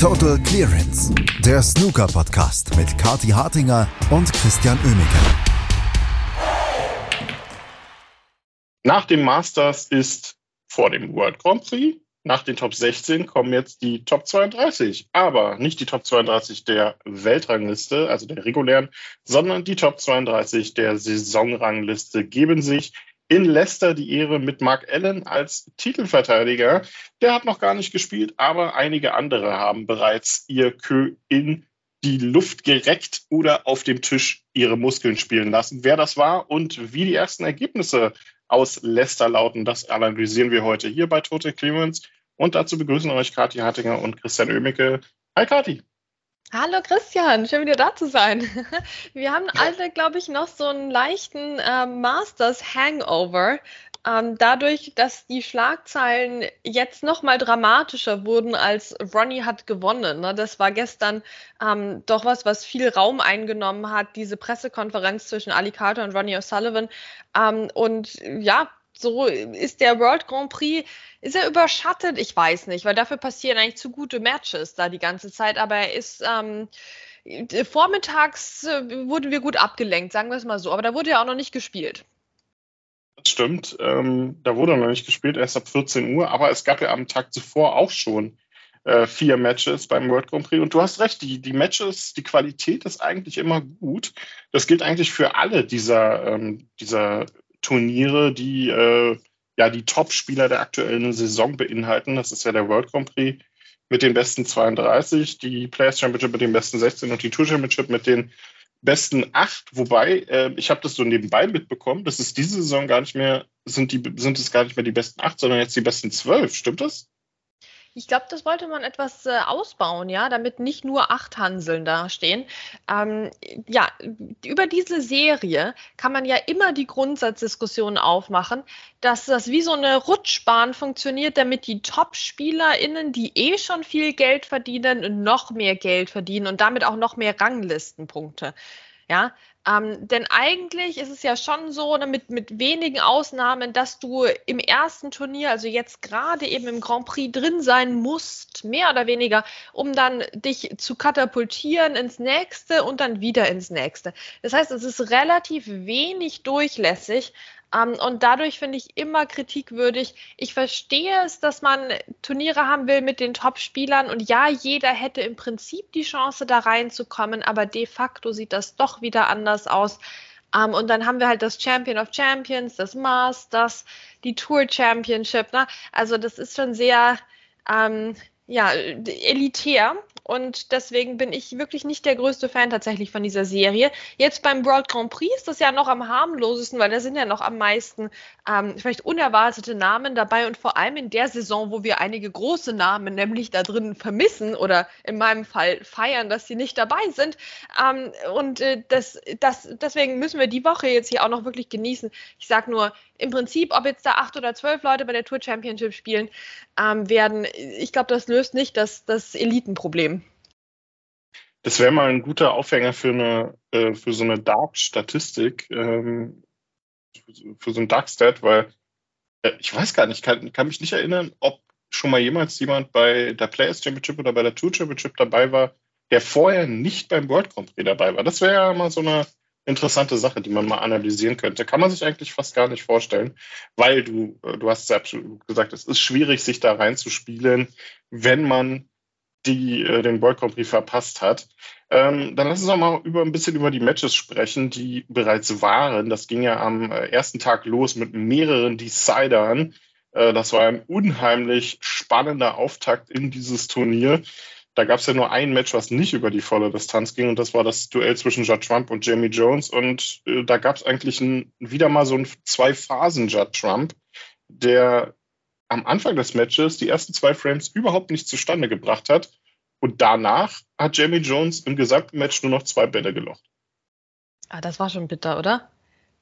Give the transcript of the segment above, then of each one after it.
Total Clearance, der Snooker-Podcast mit Kati Hartinger und Christian Oemeke. Nach dem Masters ist vor dem World Grand Prix. Nach den Top 16 kommen jetzt die Top 32. Aber nicht die Top 32 der Weltrangliste, also der regulären, sondern die Top 32 der Saisonrangliste geben sich in Leicester die Ehre mit Mark Allen als Titelverteidiger. Der hat noch gar nicht gespielt, aber einige andere haben bereits ihr Kö in die Luft gereckt oder auf dem Tisch ihre Muskeln spielen lassen. Wer das war und wie die ersten Ergebnisse aus Leicester lauten, das analysieren wir heute hier bei Total Clemens. Und dazu begrüßen euch Kathi Hartinger und Christian Oemicke. Hi Kathi. Hallo Christian, schön wieder da zu sein. Wir haben alle, glaube ich, noch so einen leichten äh, Masters Hangover. Ähm, dadurch, dass die Schlagzeilen jetzt noch mal dramatischer wurden, als Ronnie hat gewonnen. Ne? Das war gestern ähm, doch was, was viel Raum eingenommen hat, diese Pressekonferenz zwischen Ali Carter und Ronnie O'Sullivan. Ähm, und ja, so ist der World Grand Prix, ist er überschattet? Ich weiß nicht, weil dafür passieren eigentlich zu gute Matches da die ganze Zeit, aber er ist ähm, vormittags äh, wurden wir gut abgelenkt, sagen wir es mal so, aber da wurde ja auch noch nicht gespielt. Das stimmt, ähm, da wurde noch nicht gespielt, erst ab 14 Uhr, aber es gab ja am Tag zuvor auch schon äh, vier Matches beim World Grand Prix. Und du hast recht, die, die Matches, die Qualität ist eigentlich immer gut. Das gilt eigentlich für alle dieser, ähm, dieser Turniere, die äh, ja die Top-Spieler der aktuellen Saison beinhalten. Das ist ja der World Grand Prix mit den besten 32, die Players Championship mit den besten 16 und die Tour Championship mit den besten 8. Wobei, äh, ich habe das so nebenbei mitbekommen, das ist diese Saison gar nicht mehr, sind, die, sind es gar nicht mehr die besten 8, sondern jetzt die besten 12. Stimmt das? Ich glaube, das wollte man etwas äh, ausbauen, ja, damit nicht nur acht Hanseln dastehen. Ähm, ja, über diese Serie kann man ja immer die Grundsatzdiskussion aufmachen, dass das wie so eine Rutschbahn funktioniert, damit die Top-SpielerInnen, die eh schon viel Geld verdienen, noch mehr Geld verdienen und damit auch noch mehr Ranglistenpunkte. Ja, ähm, denn eigentlich ist es ja schon so, ne, mit, wenigen Ausnahmen, dass du im ersten Turnier, also jetzt gerade eben im Grand Prix drin sein musst, mehr oder weniger, um dann dich zu katapultieren ins nächste und dann wieder ins nächste. Das heißt, es ist relativ wenig durchlässig, und dadurch finde ich immer kritikwürdig. Ich verstehe es, dass man Turniere haben will mit den Top-Spielern und ja, jeder hätte im Prinzip die Chance, da reinzukommen, aber de facto sieht das doch wieder anders aus. Um, ähm, und dann haben wir halt das Champion of Champions, das Masters, die Tour Championship. Ne? Also das ist schon sehr ähm, ja, elitär. Und deswegen bin ich wirklich nicht der größte Fan tatsächlich von dieser Serie. Jetzt beim World Grand Prix ist das ja noch am harmlosesten, weil da sind ja noch am meisten ähm, vielleicht unerwartete Namen dabei und vor allem in der Saison, wo wir einige große Namen nämlich da drin vermissen oder in meinem Fall feiern, dass sie nicht dabei sind. Ähm, und äh, das, das, deswegen müssen wir die Woche jetzt hier auch noch wirklich genießen. Ich sage nur, im Prinzip, ob jetzt da acht oder zwölf Leute bei der Tour Championship spielen ähm, werden, ich glaube, das löst nicht das, das Elitenproblem. Das wäre mal ein guter Aufhänger für eine äh, für so eine Dark-Statistik, ähm, für so ein Dark-Stat, weil äh, ich weiß gar nicht, kann, kann mich nicht erinnern, ob schon mal jemals jemand bei der Players Championship oder bei der Tour Championship dabei war, der vorher nicht beim World Grand Prix dabei war. Das wäre ja mal so eine interessante Sache, die man mal analysieren könnte. Kann man sich eigentlich fast gar nicht vorstellen, weil du, äh, du hast es ja absolut gesagt, es ist schwierig, sich da reinzuspielen, wenn man die äh, den World Prix verpasst hat. Ähm, dann lass uns noch mal über ein bisschen über die Matches sprechen, die bereits waren. Das ging ja am äh, ersten Tag los mit mehreren Decidern. Äh, das war ein unheimlich spannender Auftakt in dieses Turnier. Da gab es ja nur ein Match, was nicht über die volle Distanz ging, und das war das Duell zwischen Judd Trump und Jamie Jones. Und äh, da gab es eigentlich ein, wieder mal so ein Zwei-Phasen-Judd Trump, der am Anfang des Matches die ersten zwei Frames überhaupt nicht zustande gebracht hat. Und danach hat Jamie Jones im gesamten Match nur noch zwei Bälle gelocht. Ah, das war schon bitter, oder?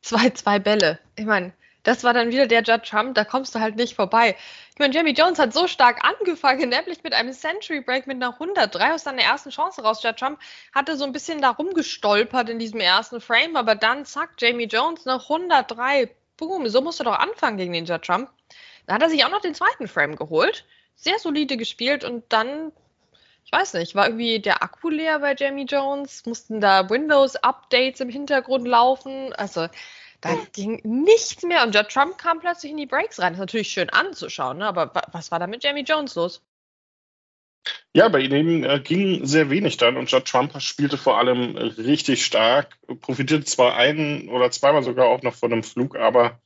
Zwei, zwei Bälle. Ich meine, das war dann wieder der Judge Trump, da kommst du halt nicht vorbei. Ich meine, Jamie Jones hat so stark angefangen, nämlich mit einem Century Break mit einer 103 aus seiner ersten Chance raus. Judge Trump hatte so ein bisschen da rumgestolpert in diesem ersten Frame, aber dann zack, Jamie Jones eine 103. Boom, so musst du doch anfangen gegen den Judge Trump. Da hat er sich auch noch den zweiten Frame geholt. Sehr solide gespielt und dann ich weiß nicht, war irgendwie der Akku leer bei Jamie Jones? Mussten da Windows-Updates im Hintergrund laufen? Also da ging nichts mehr. Und Judd Trump kam plötzlich in die Breaks rein. Das ist natürlich schön anzuschauen, ne? aber was war da mit Jamie Jones los? Ja, bei ihm äh, ging sehr wenig dann und Judd Trump spielte vor allem richtig stark, profitierte zwar ein oder zweimal sogar auch noch von einem Flug, aber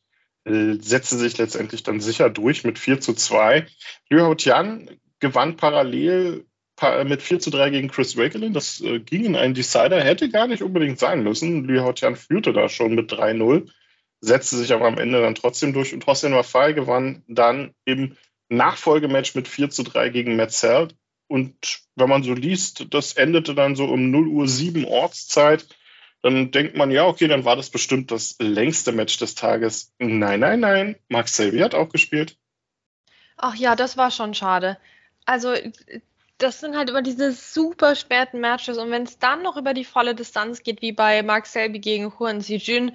äh, setzte sich letztendlich dann sicher durch mit 4 zu 2. Liu Haotian gewann parallel mit 4 zu 3 gegen Chris Wakelin. Das äh, ging in einen Decider, hätte gar nicht unbedingt sein müssen. Liu Haotian führte da schon mit 3-0, setzte sich aber am Ende dann trotzdem durch und Hossein Wafai gewann dann im Nachfolgematch mit 4 zu 3 gegen Metzel. Und wenn man so liest, das endete dann so um 0 Uhr 7 Ortszeit dann denkt man, ja, okay, dann war das bestimmt das längste Match des Tages. Nein, nein, nein. Max Selby hat auch gespielt. Ach ja, das war schon schade. Also, das sind halt immer diese super späten Matches. Und wenn es dann noch über die volle Distanz geht, wie bei Mark Selby gegen Huan Xijun,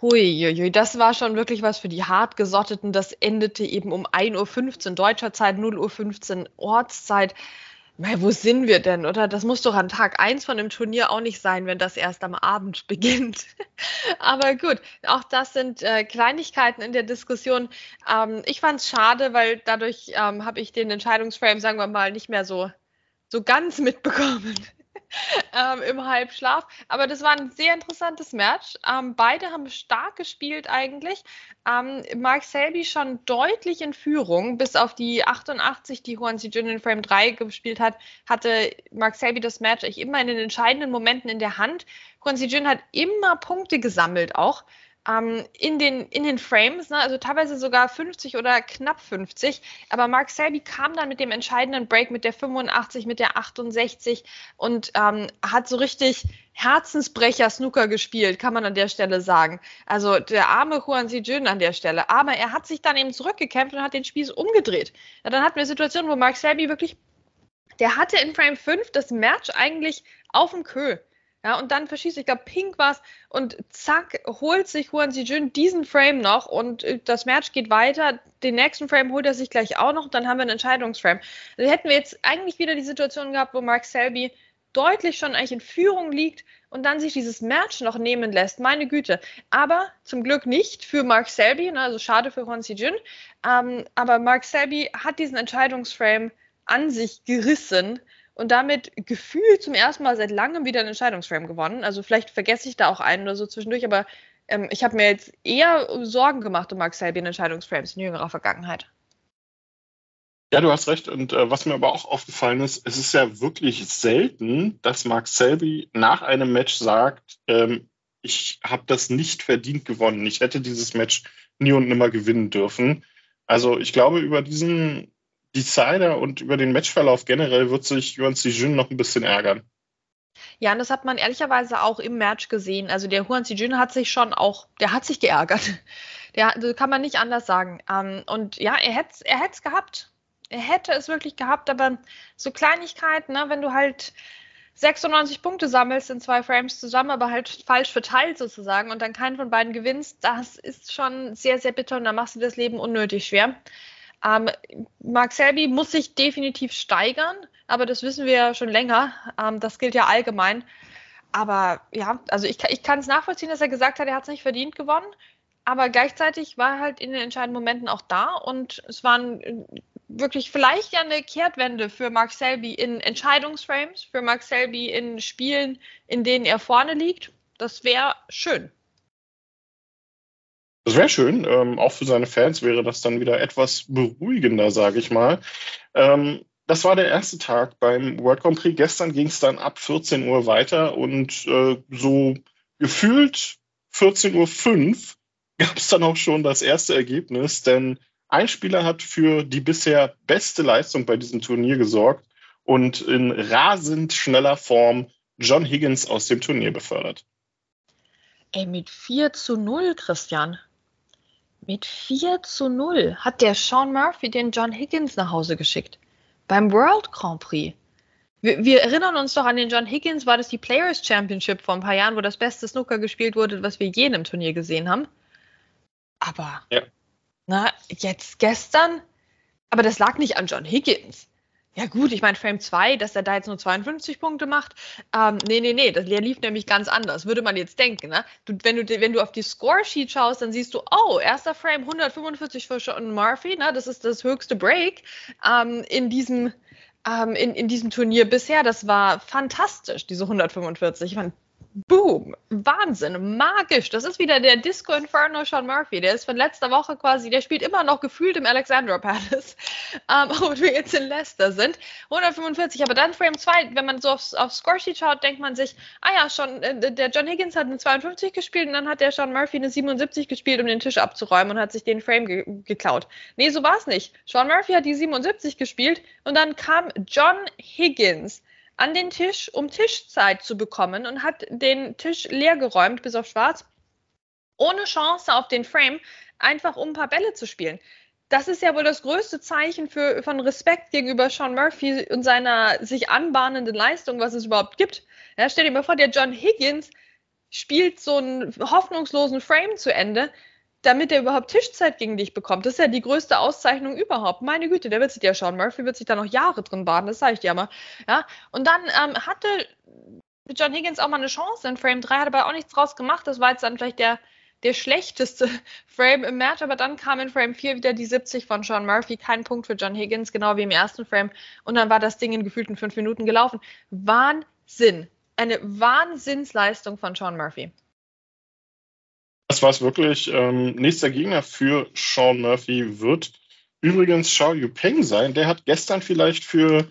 Huiuiui, das war schon wirklich was für die hartgesotteten. Das endete eben um 1.15 Uhr deutscher Zeit, 0.15 Uhr Ortszeit. Weil wo sind wir denn, oder? Das muss doch an Tag 1 von dem Turnier auch nicht sein, wenn das erst am Abend beginnt. Aber gut, auch das sind äh, Kleinigkeiten in der Diskussion. Ähm, ich fand es schade, weil dadurch ähm, habe ich den Entscheidungsframe, sagen wir mal, nicht mehr so, so ganz mitbekommen. ähm, im Halbschlaf. Aber das war ein sehr interessantes Match. Ähm, beide haben stark gespielt eigentlich. Ähm, Mark Selby schon deutlich in Führung. Bis auf die 88, die Juan Jun in Frame 3 gespielt hat, hatte Mark Selby das Match eigentlich immer in den entscheidenden Momenten in der Hand. Juan Jun hat immer Punkte gesammelt auch ähm, in, den, in den Frames, ne? also teilweise sogar 50 oder knapp 50. Aber Mark Selby kam dann mit dem entscheidenden Break mit der 85, mit der 68 und ähm, hat so richtig Herzensbrecher Snooker gespielt, kann man an der Stelle sagen. Also der arme Juan Sijun an der Stelle. Aber er hat sich dann eben zurückgekämpft und hat den Spieß umgedreht. Ja, dann hatten wir eine Situation, wo Mark Selby wirklich, der hatte in Frame 5 das Match eigentlich auf dem Kö. Ja, und dann verschießt, ich glaube, Pink war es und zack, holt sich Huan Jun diesen Frame noch und äh, das Match geht weiter. Den nächsten Frame holt er sich gleich auch noch dann haben wir einen Entscheidungsframe. Also hätten wir jetzt eigentlich wieder die Situation gehabt, wo Mark Selby deutlich schon eigentlich in Führung liegt und dann sich dieses Match noch nehmen lässt. Meine Güte. Aber zum Glück nicht für Mark Selby, ne, also schade für Huan Jun. Ähm, aber Mark Selby hat diesen Entscheidungsframe an sich gerissen und damit gefühlt zum ersten Mal seit langem wieder einen Entscheidungsframe gewonnen. Also vielleicht vergesse ich da auch einen oder so zwischendurch, aber ähm, ich habe mir jetzt eher Sorgen gemacht um Mark Selby in Entscheidungsframes in jüngerer Vergangenheit. Ja, du hast recht. Und äh, was mir aber auch aufgefallen ist, es ist ja wirklich selten, dass Mark Selby nach einem Match sagt, ähm, ich habe das nicht verdient gewonnen. Ich hätte dieses Match nie und nimmer gewinnen dürfen. Also ich glaube, über diesen Decider und über den Matchverlauf generell wird sich Yuan Sijun noch ein bisschen ärgern. Ja, und das hat man ehrlicherweise auch im Match gesehen. Also der Huan Sijun hat sich schon auch, der hat sich geärgert. Der, das kann man nicht anders sagen. Ähm, und ja, er hätte er es gehabt. Er hätte es wirklich gehabt, aber so Kleinigkeiten, ne, wenn du halt 96 Punkte sammelst in zwei Frames zusammen, aber halt falsch verteilt sozusagen und dann keinen von beiden gewinnst, das ist schon sehr, sehr bitter und da machst du das Leben unnötig schwer. Ähm, Mark Selby muss sich definitiv steigern, aber das wissen wir ja schon länger. Ähm, das gilt ja allgemein. Aber ja, also ich, ich kann es nachvollziehen, dass er gesagt hat, er hat es nicht verdient gewonnen. Aber gleichzeitig war er halt in den entscheidenden Momenten auch da und es waren äh, wirklich vielleicht ja eine Kehrtwende für Mark Selby in Entscheidungsframes, für Mark Selby in Spielen, in denen er vorne liegt. Das wäre schön. Das wäre schön. Ähm, auch für seine Fans wäre das dann wieder etwas beruhigender, sage ich mal. Ähm, das war der erste Tag beim World Grand Prix. Gestern ging es dann ab 14 Uhr weiter und äh, so gefühlt 14.05 Uhr gab es dann auch schon das erste Ergebnis, denn ein Spieler hat für die bisher beste Leistung bei diesem Turnier gesorgt und in rasend schneller Form John Higgins aus dem Turnier befördert. Ey, mit 4 zu 0, Christian. Mit 4 zu 0 hat der Sean Murphy den John Higgins nach Hause geschickt. Beim World Grand Prix. Wir, wir, erinnern uns doch an den John Higgins, war das die Players Championship vor ein paar Jahren, wo das beste Snooker gespielt wurde, was wir je in einem Turnier gesehen haben. Aber, ja. na, jetzt gestern, aber das lag nicht an John Higgins. Ja gut, ich meine Frame 2, dass er da jetzt nur 52 Punkte macht. Ähm, nee, nee, nee, das, lief nämlich ganz anders, würde man jetzt denken. Ne? Du, wenn, du, wenn du auf die Score-Sheet schaust, dann siehst du, oh, erster Frame 145 für Sean Murphy, ne? das ist das höchste Break ähm, in, diesem, ähm, in, in diesem Turnier bisher. Das war fantastisch, diese 145. Ich meine, Boom, Wahnsinn, magisch. Das ist wieder der Disco Inferno Sean Murphy. Der ist von letzter Woche quasi, der spielt immer noch gefühlt im Alexandra Palace, ähm, obwohl wir jetzt in Leicester sind. 145, aber dann Frame 2, wenn man so aufs, aufs Scoresheet schaut, denkt man sich, ah ja, schon, äh, der John Higgins hat eine 52 gespielt und dann hat der Sean Murphy eine 77 gespielt, um den Tisch abzuräumen und hat sich den Frame ge geklaut. Nee, so war es nicht. Sean Murphy hat die 77 gespielt und dann kam John Higgins an den Tisch, um Tischzeit zu bekommen und hat den Tisch leer geräumt, bis auf schwarz, ohne Chance auf den Frame, einfach um ein paar Bälle zu spielen. Das ist ja wohl das größte Zeichen für, von Respekt gegenüber Sean Murphy und seiner sich anbahnenden Leistung, was es überhaupt gibt. Ja, stell dir mal vor, der John Higgins spielt so einen hoffnungslosen Frame zu Ende damit er überhaupt Tischzeit gegen dich bekommt. Das ist ja die größte Auszeichnung überhaupt. Meine Güte, der wird sich ja schauen. Murphy wird sich da noch Jahre drin baden, das sage ich dir mal. Ja? Und dann ähm, hatte John Higgins auch mal eine Chance in Frame 3, hat aber auch nichts draus gemacht. Das war jetzt dann vielleicht der, der schlechteste Frame im Match, aber dann kam in Frame 4 wieder die 70 von Sean Murphy. Kein Punkt für John Higgins, genau wie im ersten Frame. Und dann war das Ding in gefühlten fünf Minuten gelaufen. Wahnsinn. Eine Wahnsinnsleistung von Sean Murphy. Das war es wirklich. Ähm, nächster Gegner für Sean Murphy wird übrigens Xiao Yupeng sein. Der hat gestern vielleicht für,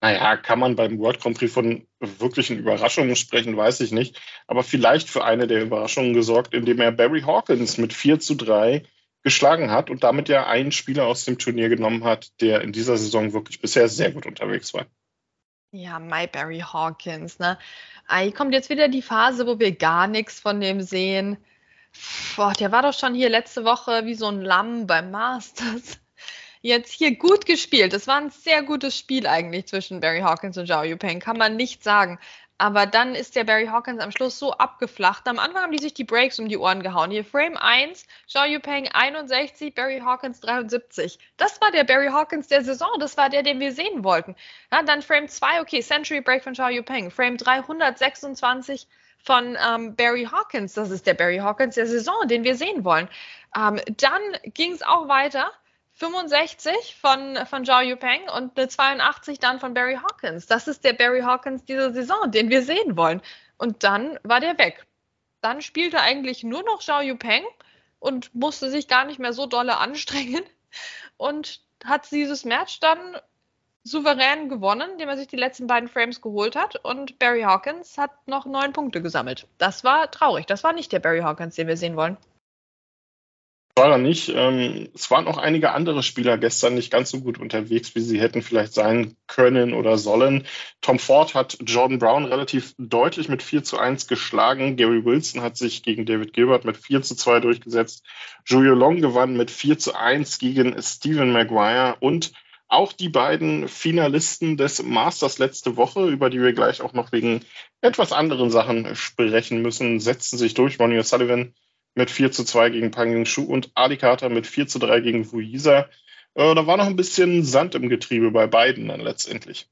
naja, kann man beim World Grand Prix von wirklichen Überraschungen sprechen, weiß ich nicht, aber vielleicht für eine der Überraschungen gesorgt, indem er Barry Hawkins mit 4 zu 3 geschlagen hat und damit ja einen Spieler aus dem Turnier genommen hat, der in dieser Saison wirklich bisher sehr gut unterwegs war. Ja, My Barry Hawkins, ne? Hier kommt jetzt wieder die Phase, wo wir gar nichts von dem sehen. Boah, der war doch schon hier letzte Woche wie so ein Lamm beim Masters. Jetzt hier gut gespielt. Es war ein sehr gutes Spiel eigentlich zwischen Barry Hawkins und Zhao Yupeng, kann man nicht sagen. Aber dann ist der Barry Hawkins am Schluss so abgeflacht. Am Anfang haben die sich die Breaks um die Ohren gehauen. Hier Frame 1, Zhao Yupeng 61, Barry Hawkins 73. Das war der Barry Hawkins der Saison. Das war der, den wir sehen wollten. Ja, dann Frame 2, okay, Century Break von Zhao Yupeng. Frame 3, 126 von ähm, Barry Hawkins. Das ist der Barry Hawkins der Saison, den wir sehen wollen. Ähm, dann ging es auch weiter. 65 von, von Zhao Yupeng und eine 82 dann von Barry Hawkins. Das ist der Barry Hawkins dieser Saison, den wir sehen wollen. Und dann war der weg. Dann spielte eigentlich nur noch Zhao Yupeng und musste sich gar nicht mehr so dolle anstrengen und hat dieses Match dann souverän gewonnen, indem er sich die letzten beiden Frames geholt hat. Und Barry Hawkins hat noch neun Punkte gesammelt. Das war traurig. Das war nicht der Barry Hawkins, den wir sehen wollen. War er nicht. Ähm, es waren auch einige andere Spieler gestern nicht ganz so gut unterwegs, wie sie hätten vielleicht sein können oder sollen. Tom Ford hat Jordan Brown relativ deutlich mit 4 zu 1 geschlagen. Gary Wilson hat sich gegen David Gilbert mit 4 zu 2 durchgesetzt. Julio Long gewann mit 4 zu 1 gegen Stephen Maguire und auch die beiden Finalisten des Masters letzte Woche, über die wir gleich auch noch wegen etwas anderen Sachen sprechen müssen, setzten sich durch. Ronnie O'Sullivan mit 4 zu 2 gegen Pang Yung-Shu und Ali Carter mit 4 zu 3 gegen Wuisa. Äh, da war noch ein bisschen Sand im Getriebe bei beiden dann letztendlich.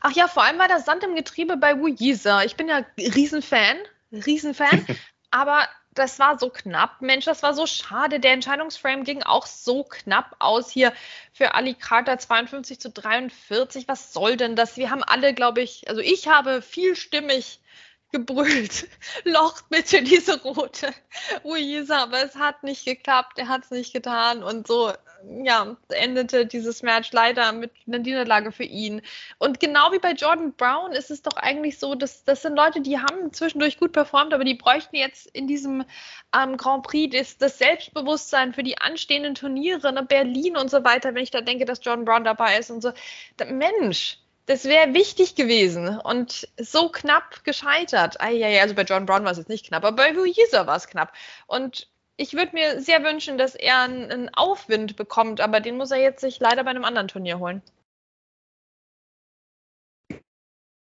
Ach ja, vor allem war da Sand im Getriebe bei Wuisa. Ich bin ja Riesenfan, Riesenfan, aber das war so knapp. Mensch, das war so schade. Der Entscheidungsframe ging auch so knapp aus hier für Ali Carter 52 zu 43. Was soll denn das? Wir haben alle, glaube ich, also ich habe vielstimmig gebrüllt. Loch bitte diese rote Luisa, aber es hat nicht geklappt, er hat es nicht getan und so, ja, endete dieses Match leider mit einer Niederlage für ihn. Und genau wie bei Jordan Brown ist es doch eigentlich so, dass das sind Leute, die haben zwischendurch gut performt, aber die bräuchten jetzt in diesem ähm, Grand Prix das, das, Selbstbewusstsein für die anstehenden Turniere, ne, Berlin und so weiter, wenn ich da denke, dass Jordan Brown dabei ist und so. Da, Mensch, das wäre wichtig gewesen und so knapp gescheitert. Eieiei, also bei John Brown war es jetzt nicht knapp, aber bei Huizer war es knapp. Und ich würde mir sehr wünschen, dass er einen Aufwind bekommt, aber den muss er jetzt sich leider bei einem anderen Turnier holen.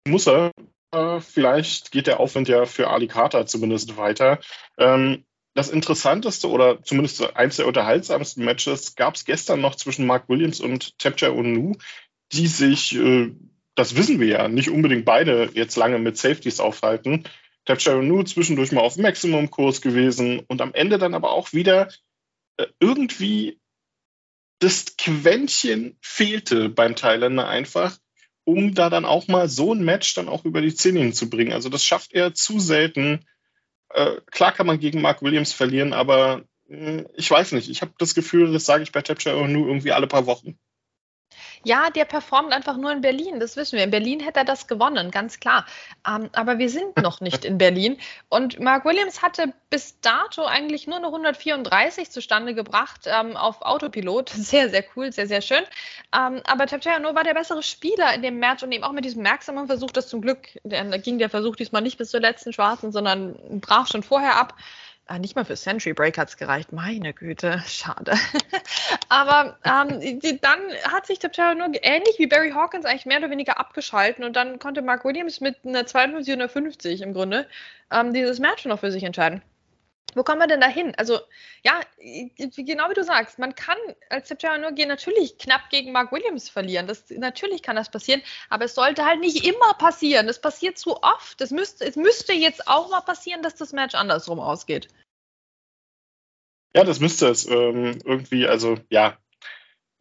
Muss er. Äh, vielleicht geht der Aufwind ja für Ali Carter zumindest weiter. Ähm, das interessanteste oder zumindest eins der unterhaltsamsten Matches gab es gestern noch zwischen Mark Williams und Tapja Onu die sich, äh, das wissen wir ja, nicht unbedingt beide jetzt lange mit Safeties aufhalten. Tapchero nur zwischendurch mal auf Maximum-Kurs gewesen und am Ende dann aber auch wieder äh, irgendwie das Quäntchen fehlte beim Thailänder einfach, um da dann auch mal so ein Match dann auch über die Ziellinie zu bringen. Also das schafft er zu selten. Äh, klar kann man gegen Mark Williams verlieren, aber hm, ich weiß nicht. Ich habe das Gefühl, das sage ich bei Tapchero nur irgendwie alle paar Wochen. Ja, der performt einfach nur in Berlin, das wissen wir. In Berlin hätte er das gewonnen, ganz klar. Ähm, aber wir sind noch nicht in Berlin. Und Mark Williams hatte bis dato eigentlich nur eine 134 zustande gebracht ähm, auf Autopilot. Sehr, sehr cool, sehr, sehr schön. Ähm, aber Tapchayano war der bessere Spieler in dem Match und eben auch mit diesem merksamen Versuch, das zum Glück, da ging der Versuch diesmal nicht bis zur letzten Schwarzen, sondern brach schon vorher ab. Ah, nicht mal für Century Break hat es gereicht. Meine Güte, schade. Aber ähm, dann hat sich Taptero nur ähnlich wie Barry Hawkins eigentlich mehr oder weniger abgeschalten und dann konnte Mark Williams mit einer 52 oder 50 im Grunde ähm, dieses Match noch für sich entscheiden. Wo kommen wir denn da hin? Also, ja, genau wie du sagst, man kann als September nur gehen natürlich knapp gegen Mark Williams verlieren. Das, natürlich kann das passieren, aber es sollte halt nicht immer passieren. Das passiert zu oft. Es müsste, es müsste jetzt auch mal passieren, dass das Match andersrum ausgeht. Ja, das müsste es ähm, irgendwie, also ja,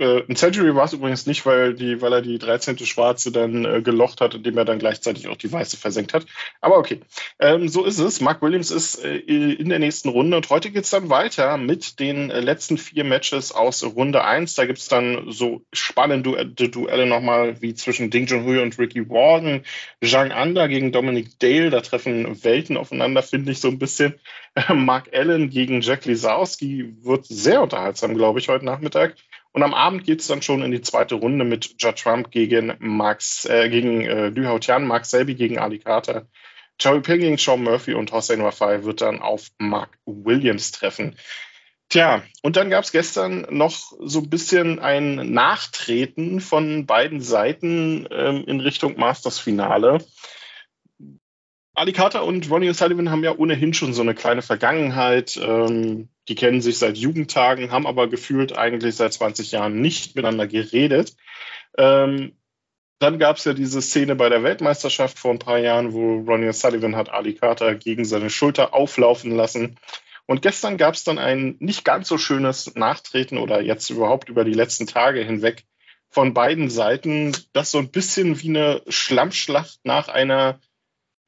äh, ein Century war es übrigens nicht, weil, die, weil er die 13. Schwarze dann äh, gelocht hat, indem er dann gleichzeitig auch die Weiße versenkt hat. Aber okay, ähm, so ist es. Mark Williams ist äh, in der nächsten Runde und heute geht es dann weiter mit den äh, letzten vier Matches aus Runde 1. Da gibt es dann so spannende du Duelle nochmal wie zwischen Ding Junhui und Ricky Warden, Zhang Anda gegen Dominic Dale. Da treffen Welten aufeinander, finde ich so ein bisschen. Mark Allen gegen Jack Lisowski wird sehr unterhaltsam, glaube ich, heute Nachmittag. Und am Abend geht es dann schon in die zweite Runde mit Judd Trump gegen Max, äh, gegen äh, Lü Hautian, Mark Selby gegen Ali Carter. Joey Ping gegen Sean Murphy und Hossein Wafai wird dann auf Mark Williams treffen. Tja, und dann gab es gestern noch so ein bisschen ein Nachtreten von beiden Seiten ähm, in Richtung Masters-Finale. Ali Carter und Ronnie O'Sullivan haben ja ohnehin schon so eine kleine Vergangenheit. Ähm, die kennen sich seit Jugendtagen, haben aber gefühlt eigentlich seit 20 Jahren nicht miteinander geredet. Ähm, dann gab es ja diese Szene bei der Weltmeisterschaft vor ein paar Jahren, wo Ronnie O'Sullivan hat Ali Carter gegen seine Schulter auflaufen lassen. Und gestern gab es dann ein nicht ganz so schönes Nachtreten oder jetzt überhaupt über die letzten Tage hinweg von beiden Seiten, das so ein bisschen wie eine Schlammschlacht nach einer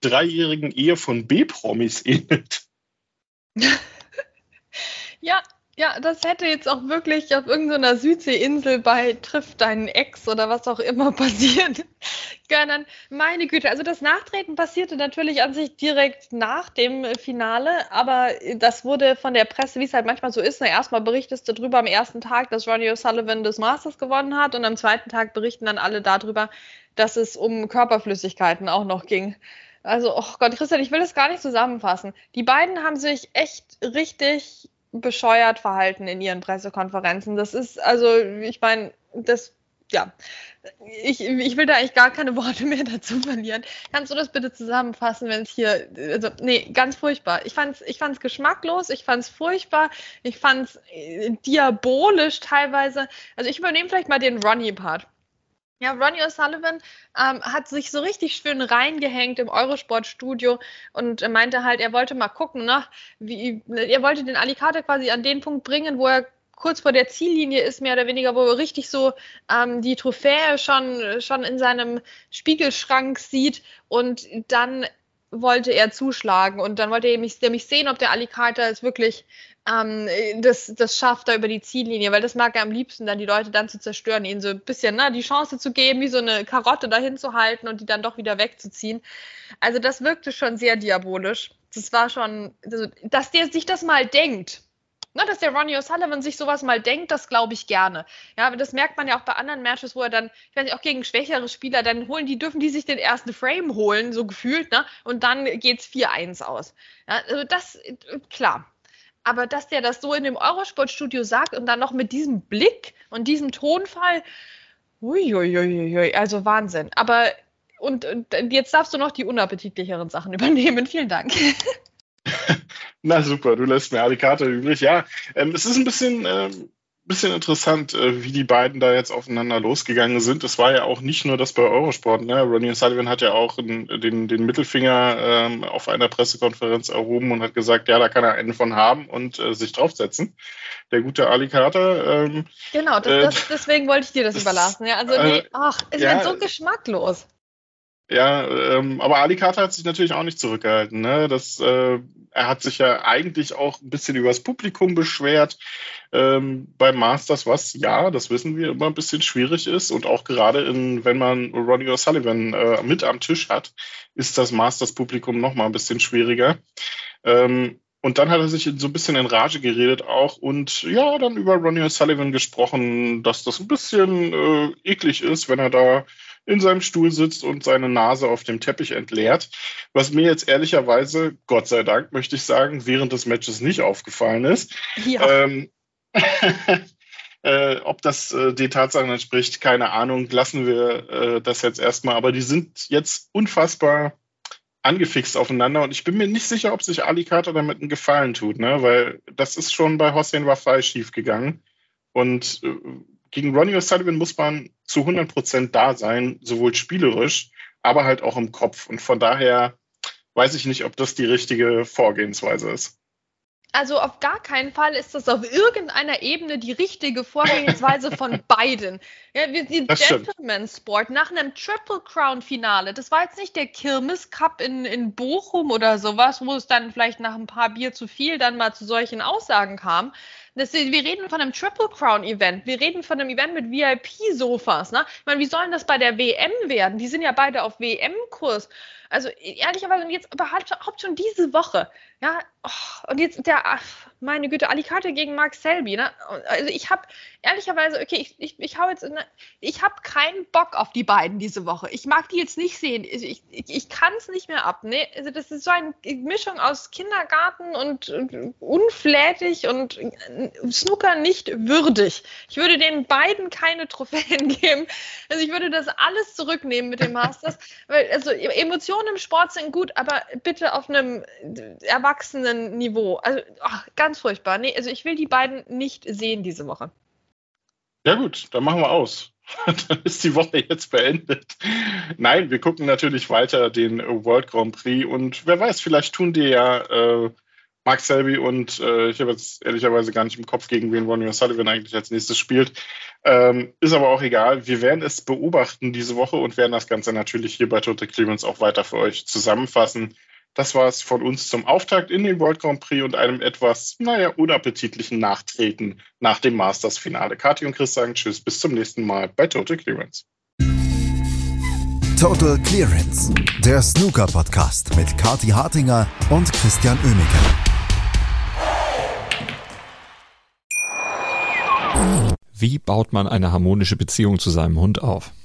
dreijährigen Ehe von B-Promis ähnelt. ja, ja, das hätte jetzt auch wirklich auf irgendeiner Südseeinsel bei Triff deinen Ex oder was auch immer passiert können. Meine Güte, also das Nachtreten passierte natürlich an sich direkt nach dem Finale, aber das wurde von der Presse, wie es halt manchmal so ist, na, erstmal berichtest du darüber am ersten Tag, dass Ronnie O'Sullivan das Masters gewonnen hat und am zweiten Tag berichten dann alle darüber, dass es um Körperflüssigkeiten auch noch ging. Also, oh Gott, Christian, ich will das gar nicht zusammenfassen. Die beiden haben sich echt richtig bescheuert verhalten in ihren Pressekonferenzen. Das ist, also, ich meine, das, ja, ich, ich will da eigentlich gar keine Worte mehr dazu verlieren. Kannst du das bitte zusammenfassen, wenn es hier, also, nee, ganz furchtbar. Ich fand's, ich fand's geschmacklos, ich fand's furchtbar, ich fand's äh, diabolisch teilweise. Also, ich übernehme vielleicht mal den Ronnie-Part. Ja, Ronnie O'Sullivan ähm, hat sich so richtig schön reingehängt im Eurosport-Studio und meinte halt, er wollte mal gucken, ne, wie, er wollte den Alicate quasi an den Punkt bringen, wo er kurz vor der Ziellinie ist, mehr oder weniger, wo er richtig so ähm, die Trophäe schon, schon in seinem Spiegelschrank sieht und dann wollte er zuschlagen und dann wollte er mich, der mich sehen, ob der Alicate es wirklich ähm, das, das schafft da über die Ziellinie, weil das mag er am liebsten, dann die Leute dann zu zerstören, ihnen so ein bisschen ne, die Chance zu geben, wie so eine Karotte dahin zu halten und die dann doch wieder wegzuziehen. Also das wirkte schon sehr diabolisch. Das war schon, also, dass der sich das mal denkt. Ne, dass der Ronnie O'Sullivan sich sowas mal denkt, das glaube ich gerne. Ja, aber das merkt man ja auch bei anderen Matches, wo er dann, ich weiß nicht, auch gegen schwächere Spieler, dann holen die, dürfen die sich den ersten Frame holen, so gefühlt, ne? Und dann geht's 4-1 aus. Ja, also das, klar, aber dass der das so in dem Eurosport-Studio sagt und dann noch mit diesem Blick und diesem Tonfall, uiuiuiui, also Wahnsinn. Aber und, und, jetzt darfst du noch die unappetitlicheren Sachen übernehmen. Vielen Dank. Na super, du lässt mir alle Karte übrig. Ja, ähm, es ist ein bisschen, ähm, bisschen interessant, äh, wie die beiden da jetzt aufeinander losgegangen sind. Es war ja auch nicht nur das bei Eurosport. Ne? Ronnie Sullivan hat ja auch den, den, Mittelfinger ähm, auf einer Pressekonferenz erhoben und hat gesagt, ja, da kann er einen von haben und äh, sich draufsetzen. Der gute Ali Carter. Ähm, genau, das, äh, das, deswegen wollte ich dir das, das überlassen. Ja, also, nee, äh, ach, es ja, wird so geschmacklos. Ja, ähm, aber Ali Carter hat sich natürlich auch nicht zurückgehalten. Ne? Das, äh, er hat sich ja eigentlich auch ein bisschen über das Publikum beschwert ähm, beim Masters, was ja, das wissen wir, immer ein bisschen schwierig ist. Und auch gerade in, wenn man Ronnie O'Sullivan äh, mit am Tisch hat, ist das Masters-Publikum noch mal ein bisschen schwieriger. Ähm, und dann hat er sich so ein bisschen in Rage geredet auch und ja, dann über Ronnie O'Sullivan gesprochen, dass das ein bisschen äh, eklig ist, wenn er da in seinem Stuhl sitzt und seine Nase auf dem Teppich entleert. Was mir jetzt ehrlicherweise, Gott sei Dank, möchte ich sagen, während des Matches nicht aufgefallen ist. Ja. Ähm, äh, ob das äh, den Tatsachen entspricht, keine Ahnung. Lassen wir äh, das jetzt erstmal. Aber die sind jetzt unfassbar angefixt aufeinander und ich bin mir nicht sicher, ob sich Ali Carter damit einen Gefallen tut, ne? weil das ist schon bei Hossein Wafai schief gegangen. Und äh, gegen Ronnie O'Sullivan muss man zu 100 Prozent da sein, sowohl spielerisch, aber halt auch im Kopf. Und von daher weiß ich nicht, ob das die richtige Vorgehensweise ist. Also auf gar keinen Fall ist das auf irgendeiner Ebene die richtige Vorgehensweise von beiden. Ja, wir sind Gentleman Sport nach einem Triple Crown Finale. Das war jetzt nicht der Kirmes Cup in, in Bochum oder sowas, wo es dann vielleicht nach ein paar Bier zu viel dann mal zu solchen Aussagen kam, das, wir reden von einem Triple Crown Event. Wir reden von einem Event mit VIP-Sofas. Ne? Ich meine, wie sollen das bei der WM werden? Die sind ja beide auf WM-Kurs. Also ehrlicherweise, und jetzt überhaupt schon diese Woche, ja, oh, und jetzt der, ach, meine Güte, Alicante gegen Mark Selby, ne? Also ich habe ehrlicherweise, okay, ich, ich, ich hau jetzt, ne, ich habe keinen Bock auf die beiden diese Woche. Ich mag die jetzt nicht sehen. Ich, ich, ich kann es nicht mehr ab. Ne? Also das ist so eine Mischung aus Kindergarten und, und unflätig und Snooker nicht würdig. Ich würde den beiden keine Trophäen geben. Also ich würde das alles zurücknehmen mit dem Masters. Weil, also Emotionen im Sport sind gut, aber bitte auf einem erwachsenen Niveau. Also ach, ganz furchtbar. Nee, also ich will die beiden nicht sehen diese Woche. Ja gut, dann machen wir aus. dann ist die Woche jetzt beendet. Nein, wir gucken natürlich weiter den World Grand Prix und wer weiß, vielleicht tun die ja äh, Mark Selby und äh, ich habe jetzt ehrlicherweise gar nicht im Kopf, gegen wen Ronnie O'Sullivan eigentlich als nächstes spielt. Ähm, ist aber auch egal. Wir werden es beobachten diese Woche und werden das Ganze natürlich hier bei Total Clemens auch weiter für euch zusammenfassen. Das war es von uns zum Auftakt in den World Grand Prix und einem etwas, naja, unappetitlichen Nachtreten nach dem Masters-Finale. Kathi und Chris sagen Tschüss, bis zum nächsten Mal bei Total Clearance. Total Clearance, der Snooker-Podcast mit Kathi Hartinger und Christian Oemeke. Wie baut man eine harmonische Beziehung zu seinem Hund auf?